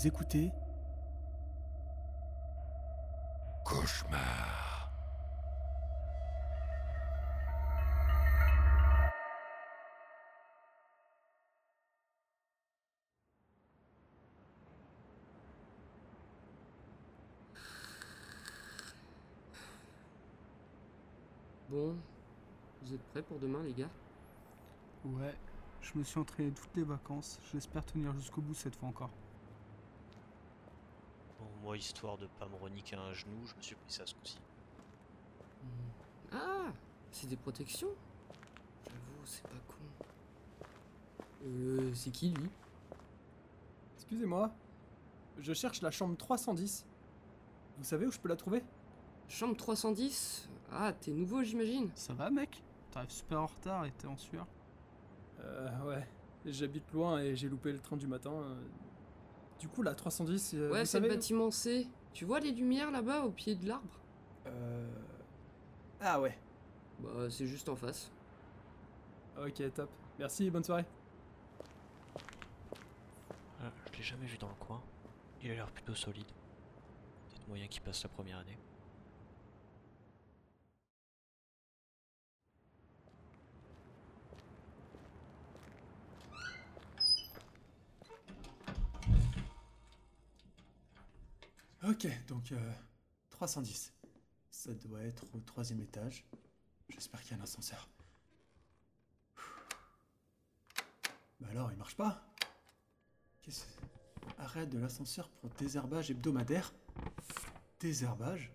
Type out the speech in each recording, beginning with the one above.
Vous écoutez Cauchemar. Bon, vous êtes prêts pour demain, les gars? Ouais, je me suis entraîné toutes les vacances. J'espère tenir jusqu'au bout cette fois encore. Bon, moi, histoire de pas me reniquer un genou, je me suis pris ça ce coup-ci. Ah C'est des protections J'avoue, c'est pas con. Euh, c'est qui lui? Excusez-moi, je cherche la chambre 310. Vous savez où je peux la trouver? Chambre 310 Ah, t'es nouveau, j'imagine Ça va, mec? T'arrives super en retard et t'es en sueur. Euh, ouais. J'habite loin et j'ai loupé le train du matin. euh. Du coup, la 310, euh, Ouais, c'est le bâtiment C. Tu vois les lumières là-bas au pied de l'arbre? Euh... Ah ouais. Bah, c'est juste en face. Ok, top. Merci, bonne soirée. Ah, je l'ai jamais vu dans le coin. Il a l'air plutôt solide. Peut-être moyen qu'il passe la première année. Ok, donc euh, 310. Ça doit être au troisième étage. J'espère qu'il y a un ascenseur. Bah alors, il marche pas Qu'est-ce Arrête de l'ascenseur pour désherbage hebdomadaire Désherbage?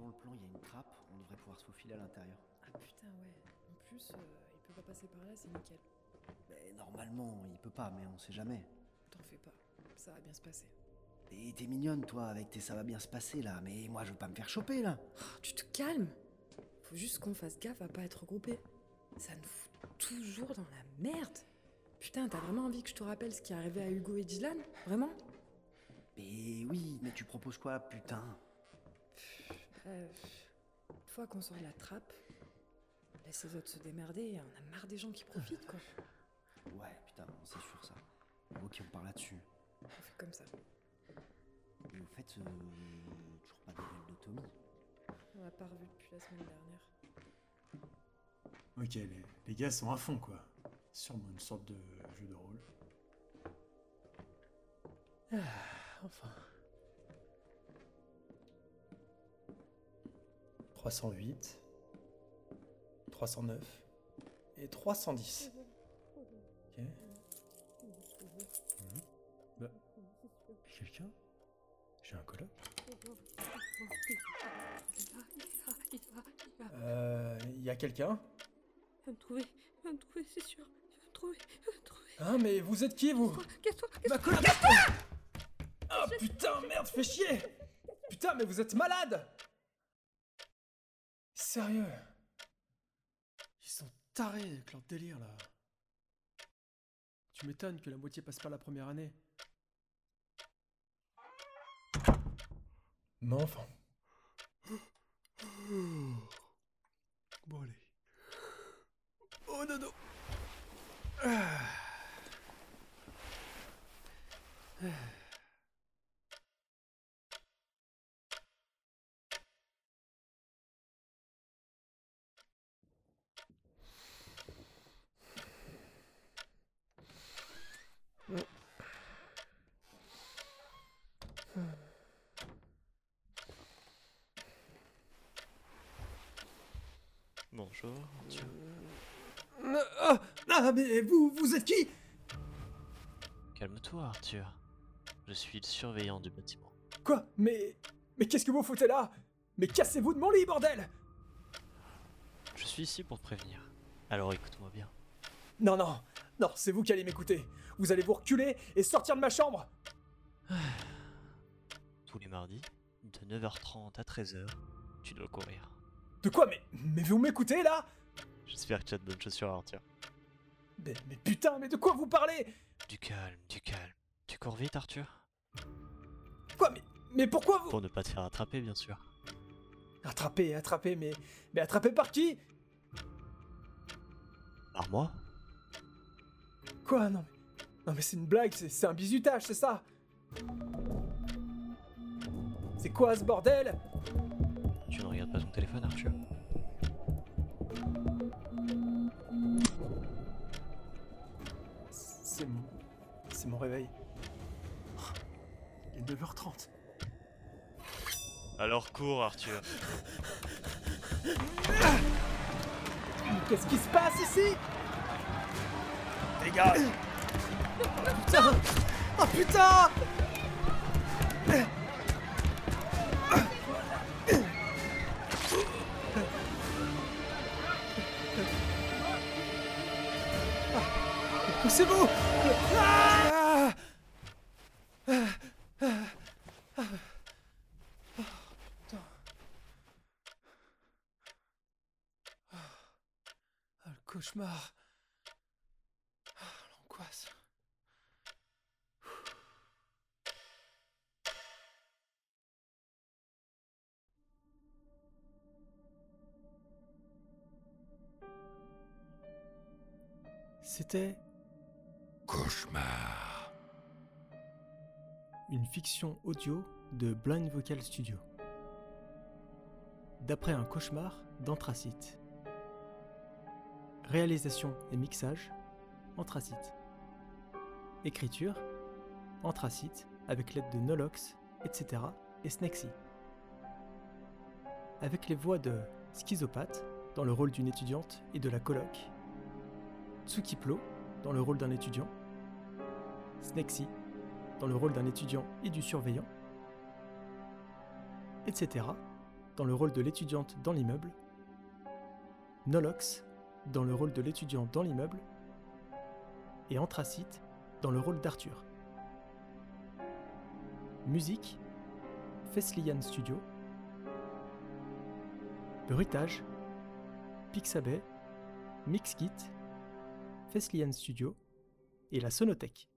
Suivant le plan, il y a une trappe, on devrait pouvoir se faufiler à l'intérieur. Ah putain, ouais. En plus, euh, il peut pas passer par là, c'est nickel. Mais normalement, il peut pas, mais on sait jamais. T'en fais pas, ça va bien se passer. Et t'es mignonne, toi, avec tes ça va bien se passer là, mais moi je veux pas me faire choper là. Oh, tu te calmes Faut juste qu'on fasse gaffe à pas être regroupés. Ça nous fout toujours dans la merde. Putain, t'as vraiment envie que je te rappelle ce qui est arrivé à Hugo et Dylan? Vraiment? Mais oui, mais tu proposes quoi, putain? Euh, Une fois qu'on sort de la trappe, laisse les autres se démerder, on a marre des gens qui profitent quoi. Ouais, putain, c'est sûr ça. Ok, on part là-dessus. On fait comme ça. Et au fait, euh, toujours pas de nouvelles de Tommy. On l'a pas revu depuis la semaine dernière. Ok, les, les gars sont à fond, quoi. Sûrement une sorte de jeu de rôle. Ah, enfin. 308, 309 et 310. Ok. Bah. Quelqu'un? J'ai un coloc Euh. Y a quelqu'un? Il va me trouver, il va me trouver, c'est sûr. Il va me trouver, il va me trouver. Hein, mais vous êtes qui, vous? Casse-toi, casse-toi. coloc Ah putain, merde, fais chier Putain, mais vous êtes malade Sérieux? Ils sont tarés avec leur délire, là. Tu m'étonnes que la moitié passe pas la première année. Mais enfin. Bon, allez. Oh, dodo Ah. Bonjour, Arthur. Ah, ah, mais vous, vous êtes qui? Calme-toi, Arthur. Je suis le surveillant du bâtiment. Quoi? Mais. Mais qu'est-ce que vous foutez là? Mais cassez-vous de mon lit, bordel Je suis ici pour te prévenir. Alors écoute-moi bien. Non, non, non, c'est vous qui allez m'écouter. Vous allez vous reculer et sortir de ma chambre Tous les mardis, de 9h30 à 13h, tu dois courir. De quoi Mais. Mais vous m'écoutez là? J'espère que tu as de bonnes chaussures, Arthur. mais, mais putain, mais de quoi vous parlez? Du calme, du calme. Tu cours vite, Arthur? Quoi mais, mais pourquoi vous? Pour ne pas te faire attraper, bien sûr. Attrapé, attrapé, mais. Mais attrapé par qui? Par moi? Quoi Non mais. Non mais c'est une blague, c'est un bizutage, c'est ça? Quoi ce bordel? Tu ne regardes pas ton téléphone, Arthur C'est mon. C'est mon réveil. Il est 9h30. Alors cours, Arthur. Mais Qu'est-ce qui se passe ici? Dégage Putain Oh putain Ah, Poussez-vous Ah Ah, le cauchemar. Ah, L'angoisse. C'était Cauchemar. une fiction audio de Blind Vocal Studio. D'après un cauchemar d'Anthracite. Réalisation et mixage Anthracite. Écriture Anthracite avec l'aide de Nolox, etc. et Snexy. Avec les voix de Schizopathe dans le rôle d'une étudiante et de la coloc. Tsukiplo dans le rôle d'un étudiant. Snexy dans le rôle d'un étudiant et du surveillant, etc., dans le rôle de l'étudiante dans l'immeuble, Nolox dans le rôle de l'étudiant dans l'immeuble, et Anthracite dans le rôle d'Arthur. Musique, Fesliyan Studio. Bruitage, Pixabay, Mixkit, Fesliyan Studio et la Sonothèque.